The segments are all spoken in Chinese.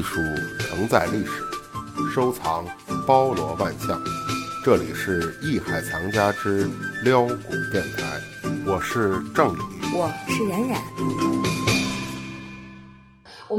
艺术承载历史，收藏包罗万象。这里是艺海藏家之撩古电台，我是郑宇，我是冉冉。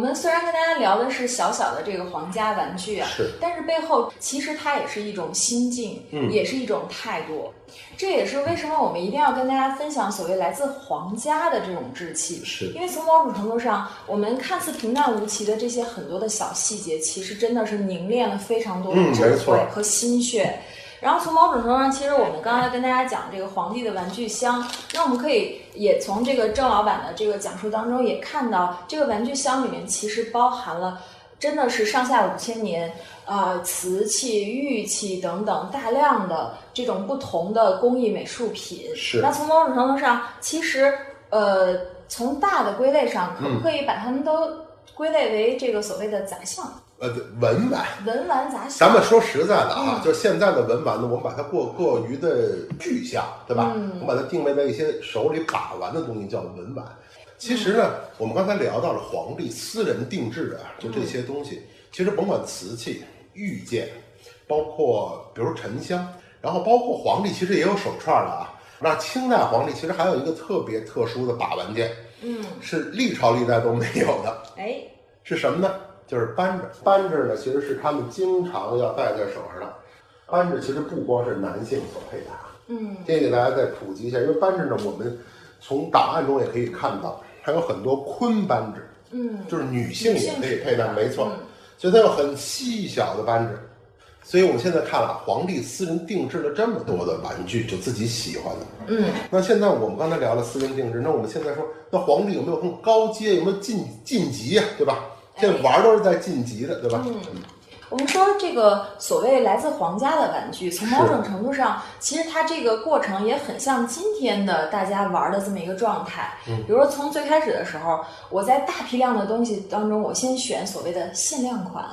我们虽然跟大家聊的是小小的这个皇家玩具啊，是，但是背后其实它也是一种心境，嗯也是一种态度。这也是为什么我们一定要跟大家分享所谓来自皇家的这种志气。是因为从某种程度上，我们看似平淡无奇的这些很多的小细节，其实真的是凝练了非常多的智慧和心血。然后从某种程度上，其实我们刚才跟大家讲这个皇帝的玩具箱，那我们可以也从这个郑老板的这个讲述当中也看到，这个玩具箱里面其实包含了真的是上下五千年，呃，瓷器、玉器等等大量的这种不同的工艺美术品。是那从某种程度上，其实呃，从大的归类上，可不可以把它们都归类为这个所谓的杂项、呃，文玩。文玩杂项？咱们说实在的啊，嗯就现在的文玩呢，我们把它过过于的具象，对吧？嗯我们把它定位在一些手里把玩的东西叫文玩。其实呢，我们刚才聊到了皇帝私人定制的，就这些东西，其实甭管瓷器、玉件，包括比如沉香，然后包括皇帝其实也有手串的啊。那清代皇帝其实还有一个特别特殊的把玩件，嗯，是历朝历代都没有的，哎，是什么呢？就是扳指。扳指呢，其实是他们经常要戴在手上的。扳指其实不光是男性所佩戴啊，嗯这给大家再普及一下，因为扳指呢，我们从档案中也可以看到，还有很多坤扳指，嗯，就是女性也可以佩戴，没错。嗯所以它有很细小的扳指。所以我们现在看了，皇帝私人定制了这么多的玩具，就自己喜欢的。嗯，那现在我们刚才聊了私人定制，那我们现在说，那皇帝有没有更高阶，有没有晋晋级呀、对吧？现在玩都是在晋级的，对吧？嗯。我们说这个所谓来自皇家的玩具，从某种程度上，其实它这个过程也很像今天的大家玩的这么一个状态。嗯。比如说从最开始的时候，我在大批量的东西当中，我先选所谓的限量款，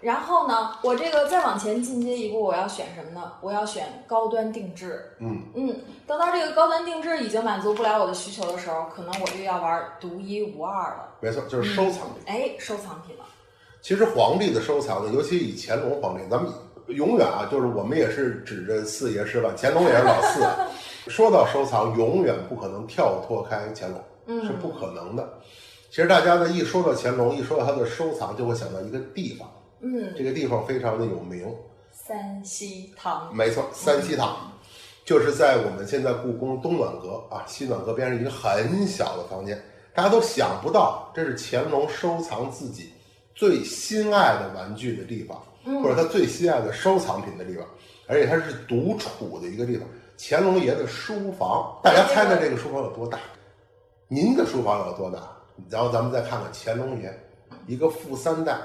然后呢，我这个再往前进阶一步，我要选什么呢？我要选高端定制。嗯嗯，等到这个高端定制已经满足不了我的需求的时候，可能我就要玩独一无二了。没错，就是收藏品。哎，收藏品了。其实皇帝的收藏呢，尤其以乾隆皇帝，咱们永远啊，就是我们也是指着四爷吃饭，乾隆也是老四。啊说到收藏，永远不可能跳脱开乾隆，嗯是不可能的。其实大家呢一说到乾隆，一说到他的收藏，就会想到一个地方，嗯，这个地方非常的有名，三希堂。没错，三希堂，就是在我们现在故宫东暖阁啊西暖阁边上一个很小的房间，大家都想不到，这是乾隆收藏自己最心爱的玩具的地方，嗯或者他最心爱的收藏品的地方，而且它是独处的一个地方。乾隆爷的书房，大家猜猜这个书房有多大？您的书房有多大？然后咱们再看看乾隆爷，一个富三代，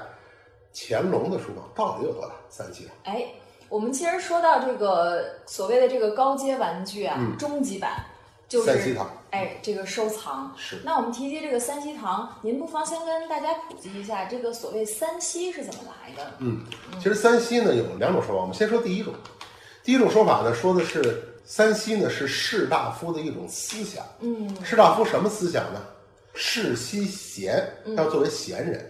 乾隆的书房到底有多大？三希堂。哎，我们其实说到这个所谓的这个高阶玩具啊，嗯终极版就是三希堂哎，这个收藏。是那我们提及这个三希堂，您不妨先跟大家普及一下这个所谓三希是怎么来的？嗯，其实三希呢有两种说法，我们先说第一种。第一种说法呢，说的是三希呢是士大夫的一种思想。嗯士大夫什么思想呢？世袭贤，嗯要作为贤人；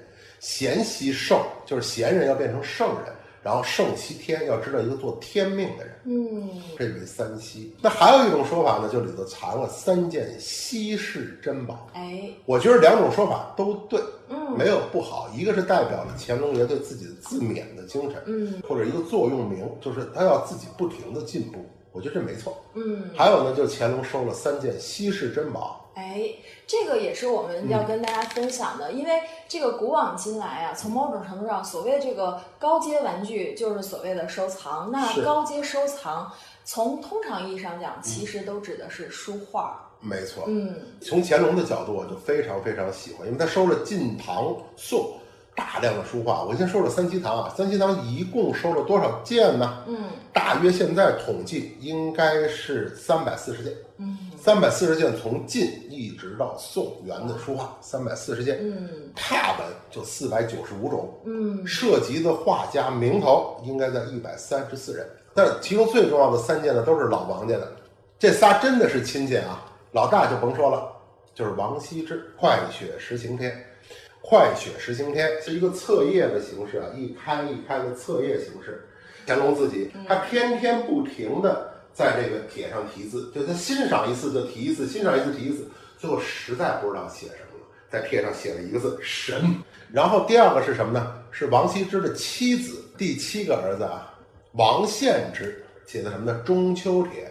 贤袭圣，就是贤人要变成圣人，然后圣其天，要知道一个做天命的人。嗯这为三希。那还有一种说法呢，就里头藏了三件稀世珍宝。哎我觉得两种说法都对，嗯没有不好。一个是代表了乾隆爷对自己的自勉的精神，嗯或者一个座右铭，就是他要自己不停的进步。我觉得这没错。嗯，还有呢，就是乾隆收了三件稀世珍宝，哎，这个也是我们要嗯跟大家分享的，因为这个古往今来啊，从某种程度上，所谓的这个高阶玩具就是所谓的收藏。那高阶收藏，从通常意义上讲，其实都指的是书画。没错。嗯从乾隆的角度，我就非常非常喜欢，因为他收了晋、唐、宋大量的书画。我先说说三希堂啊，三希堂一共收了多少件呢？嗯大约现在统计应该是三百四十件。嗯三百四十件从晋一直到宋元的书画，三百四十件，嗯拓本就四百九十五种，嗯涉及的画家名头应该在一百三十四人。但是其中最重要的三件呢，都是老王家的，这仨真的是亲戚啊。老大就甭说了，就是王羲之《快雪时晴天》。快雪时晴天》是一个册页的形式啊，一开一开的册页形式。乾隆自己他天天不停的在这个帖上题字，就他欣赏一次就题一次，欣赏一次题一次，最后实在不知道写什么了，在帖上写了一个字“神”。然后第二个是什么呢？是王羲之的妻子，第七个儿子啊，王献之写的什么呢？《中秋帖》。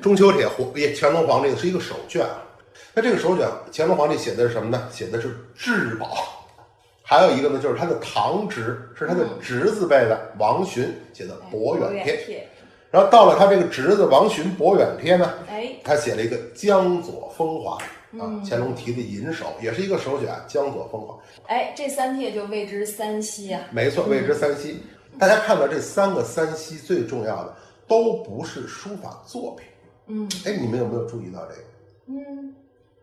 中秋帖，皇也乾隆皇帝是一个手卷啊。那这个手卷，乾隆皇帝写的是什么呢？写的是至宝。还有一个呢，就是他的堂侄，是他的侄子辈的王洵写的《博远帖》。然后到了他这个侄子王洵《博远帖》呢，哎，他写了一个《江左风华》啊，乾隆题的银手，也是一个手卷，《江左风华》。哎，这三帖就谓之三稀啊。没错，谓之三稀。大家看到这三个三稀，最重要的都不是书法作品。嗯，哎，你们有没有注意到这个？嗯，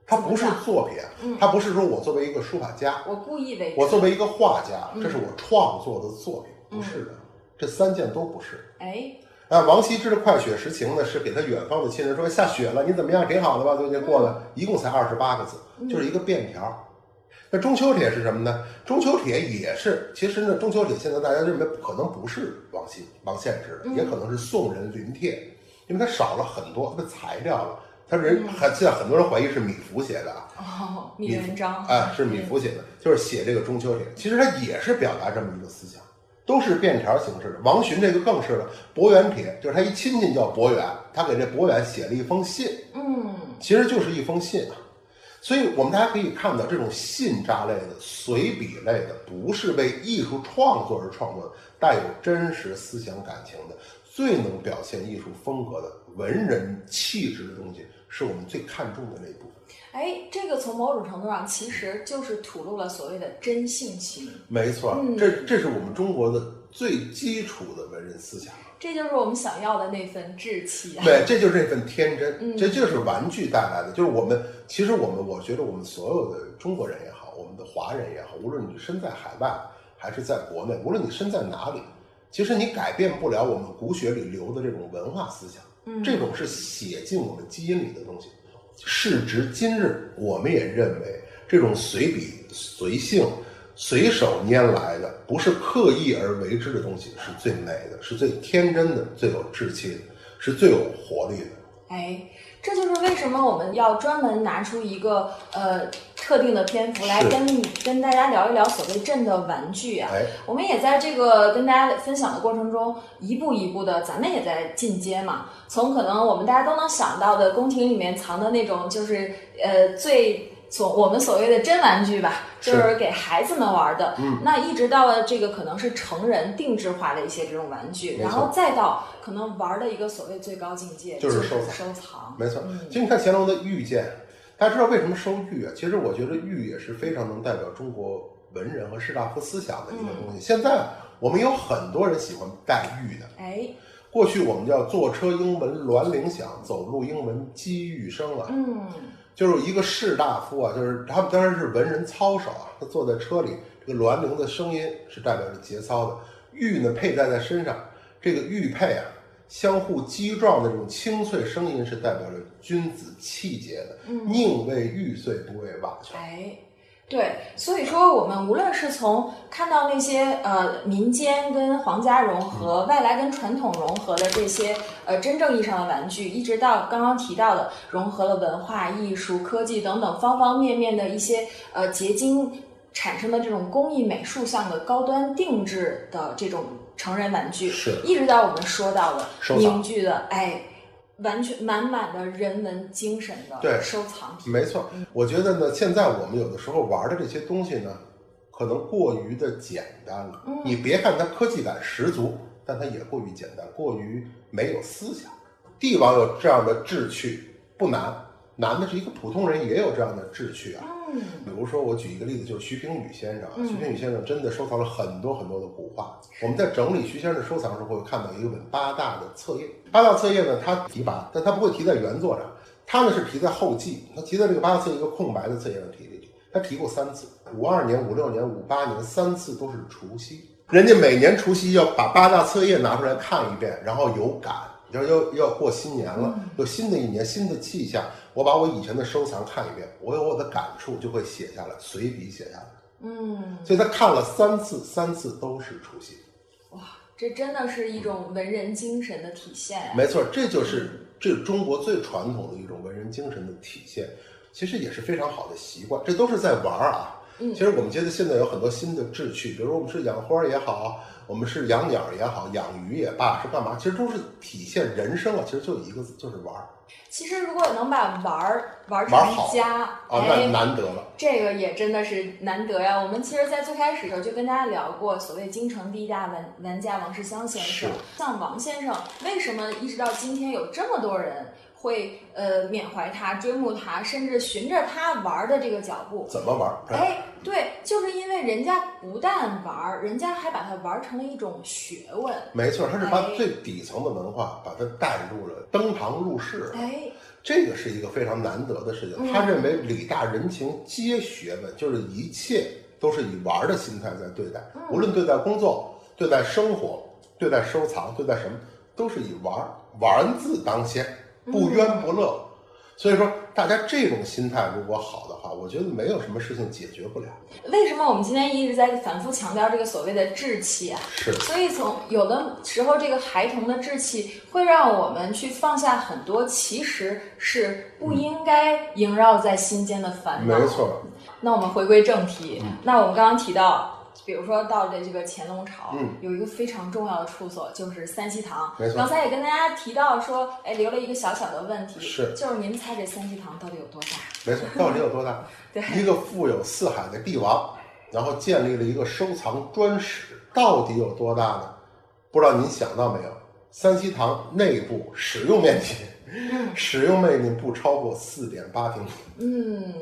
它不是作品，它不是说我作为一个书法家，我故意为我作为一个画家，这是我创作的作品，不是的，这三件都不是。哎，啊，王羲之的《快雪时晴》呢，是给他远方的亲人说下雪了，你怎么样？挺好的吧？最近过的，一共才二十八个字，就是一个便条。那中秋帖是什么呢？中秋帖也是，其实呢，中秋帖现在大家认为可能不是王羲、王献之的，也可能是宋人临帖。因为它少了很多它的材料了，他人还现在很多人怀疑是米芾写的啊，哦，米文章啊是米芾写的，就是写这个中秋帖，其实它也是表达这么一个思想，都是便条形式的。王洵这个更是了，伯远帖就是他一亲戚叫伯远，他给这伯远写了一封信，嗯，其实就是一封信啊。所以我们大家可以看到，这种信札类的、随笔类的，不是为艺术创作而创作的，带有真实思想感情的。最能表现艺术风格的文人气质的东西，是我们最看重的那一部分。哎，这个从某种程度上其实就是吐露了所谓的真性情。没错，这这是我们中国的最基础的文人思想。这就是我们想要的那份志气啊！对，这就是那份天真，这就是玩具带来的。就是我们，其实我们，我觉得我们所有的中国人也好，我们的华人也好，无论你身在海外还是在国内，无论你身在哪里。其实你改变不了我们骨血里流的这种文化思想，嗯，这种是写进我们基因里的东西。时值今日，我们也认为这种随笔随性、随手拈来的，不是刻意而为之的东西，是最美的，是最天真的，最有志气的，是最有活力的。哎。这就是为什么我们要专门拿出一个呃特定的篇幅来跟你跟大家聊一聊所谓朕的玩具啊。我们也在这个跟大家分享的过程中，一步一步的，咱们也在进阶嘛。从可能我们大家都能想到的宫廷里面藏的那种，就是呃最。所我们所谓的真玩具吧，就是给孩子们玩的。嗯，那一直到了这个可能是成人定制化的一些这种玩具，然后再到可能玩的一个所谓最高境界，就是收藏。收藏，没错。其实你看乾隆的御剑，大家知道为什么收玉啊？其实我觉得玉也是非常能代表中国文人和士大夫思想的一个东西。现在我们有很多人喜欢戴玉的。哎，过去我们叫坐车英文銮铃响，走路英文击玉声啊。嗯。就是一个士大夫啊，就是他们当然是文人操守啊。他坐在车里，这个銮铃的声音是代表着节操的。玉呢佩戴在身上，这个玉佩啊，相互击撞的这种清脆声音是代表着君子气节的。宁为玉碎，不为瓦全。哎。对，所以说我们无论是从看到那些呃民间跟皇家融合、外来跟传统融合的这些呃真正意义上的玩具，一直到刚刚提到的融合了文化艺术、科技等等方方面面的一些呃结晶产生的这种工艺美术上的高端定制的这种成人玩具，是，一直到我们说到的凝聚的哎。完全满满的人文精神的对收藏品，没错。我觉得呢，现在我们有的时候玩的这些东西呢，可能过于的简单了。你别看它科技感十足，但它也过于简单，过于没有思想。帝王有这样的志趣不难，难的是一个普通人也有这样的志趣啊。嗯，比如说我举一个例子，就是徐平宇先生啊。徐平宇先生真的收藏了很多很多的古画。我们在整理徐先生的收藏时候，会看到一本八大的册页。八大册页呢，他提拔，但他不会提在原作上，他呢是提在后记。他提在这个八大册一个空白的册页上题题题。他提过三次，五二年、五六年、五八年，三次都是除夕。人家每年除夕要把八大册页拿出来看一遍，然后有感。要要要过新年了，有新的一年，新的气象。我把我以前的收藏看一遍，我有我的感触，就会写下来，随笔写下来。嗯，所以他看了三次，三次都是除夕。哇，这真的是一种文人精神的体现啊。没错，这就是这中国最传统的一种文人精神的体现，其实也是非常好的习惯。这都是在玩儿啊。嗯其实我们觉得现在有很多新的志趣，比如我们是养花也好，我们是养鸟也好，养鱼也罢，是干嘛？其实都是体现人生啊。其实就一个字，就是玩儿其实如果能把玩儿玩成家，啊，那哎，难得了。这个也真的是难得呀。我们其实，在最开始的时候就跟大家聊过，所谓京城第一大玩玩家王世襄先生是。像王先生，为什么一直到今天有这么多人会呃缅怀他、追慕他，甚至循着他玩的这个脚步？怎么玩儿？哎，对，就是因为人家不但玩儿，人家还把它玩成了一种学问。没错，他是把哎最底层的文化把它带入了登堂入室。哎，这个是一个非常难得的事情。嗯他认为礼大人情皆学问，就是一切都是以玩儿的心态在对待，嗯无论对待工作、对待生活、对待收藏、对待什么，都是以玩儿玩字当先，不冤不乐。所以说，大家这种心态如果好的话，我觉得没有什么事情解决不了。为什么我们今天一直在反复强调这个所谓的志气啊？是所以从有的时候，这个孩童的志气会让我们去放下很多其实是不应该萦绕在心间的烦恼。没。错，那我们回归正题，那我们刚刚提到。比如说到了这个乾隆朝，嗯有一个非常重要的处所就是三希堂。没错刚才也跟大家提到说，哎，留了一个小小的问题，是就是您猜这三希堂到底有多大？没错，到底有多大？对一个富有四海的帝王，然后建立了一个收藏专室，到底有多大呢？不知道您想到没有？三希堂内部使用面积，使用面积不超过四点八平米，嗯，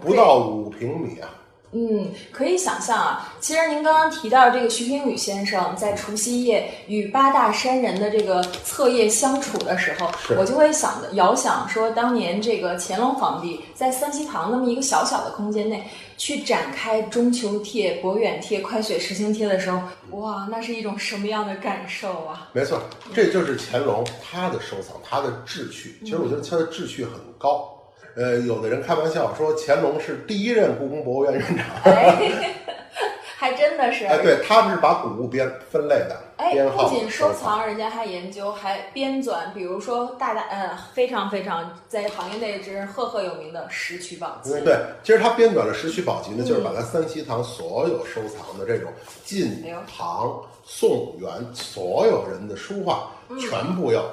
不到五平米啊！嗯，可以想象啊，其实您刚刚提到这个徐平宇先生在除夕夜与八大山人的这个彻夜相处的时候，我就会想的遥想说，当年这个乾隆皇帝在三希堂那么一个小小的空间内去展开中秋帖、博远帖、快雪时晴帖的时候，哇，那是一种什么样的感受啊？没错，这就是乾隆他的收藏，他的志趣。其实我觉得他的志趣很高。呃，有的人开玩笑说乾隆是第一任故宫博物院院长。哎，还真的是。哎，对，他们是把古物编分类的，哎，不仅收藏。藏，人家还研究，还编纂，比如说大大呃非常非常在行业内之赫赫有名的《石渠宝笈》。对，其实他编纂了《石渠宝笈》呢，嗯就是把咱三希堂所有收藏的这种晋唐、宋、元所有人的书画，嗯全部要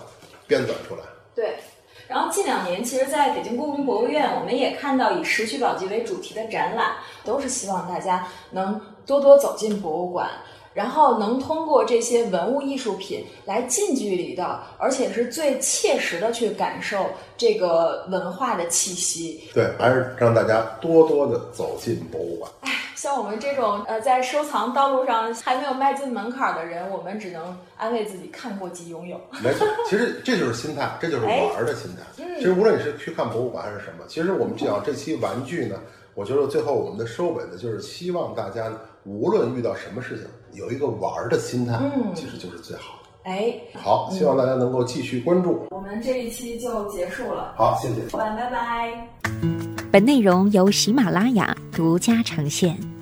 编纂出来。对。然后近两年，其实在北京故宫博物院，我们也看到以《石渠宝笈》为主题的展览，都是希望大家能多多走进博物馆，然后能通过这些文物艺术品来近距离的，而且是最切实的去感受这个文化的气息。对，还是让大家多多的走进博物馆。像我们这种呃在收藏道路上还没有迈进门槛的人，我们只能安慰自己看过即拥有。没错，其实这就是心态，这就是玩儿的心态。其实无论你是去看博物馆还是什么，其实我们讲这期玩具呢，我觉得最后我们的收尾呢，就是希望大家，无论遇到什么事情，有一个玩儿的心态，嗯其实就是最好的。哎，好，希望大家能够继续关注。我们这一期就结束了，好，谢谢。拜拜拜。本内容由喜马拉雅独家呈现。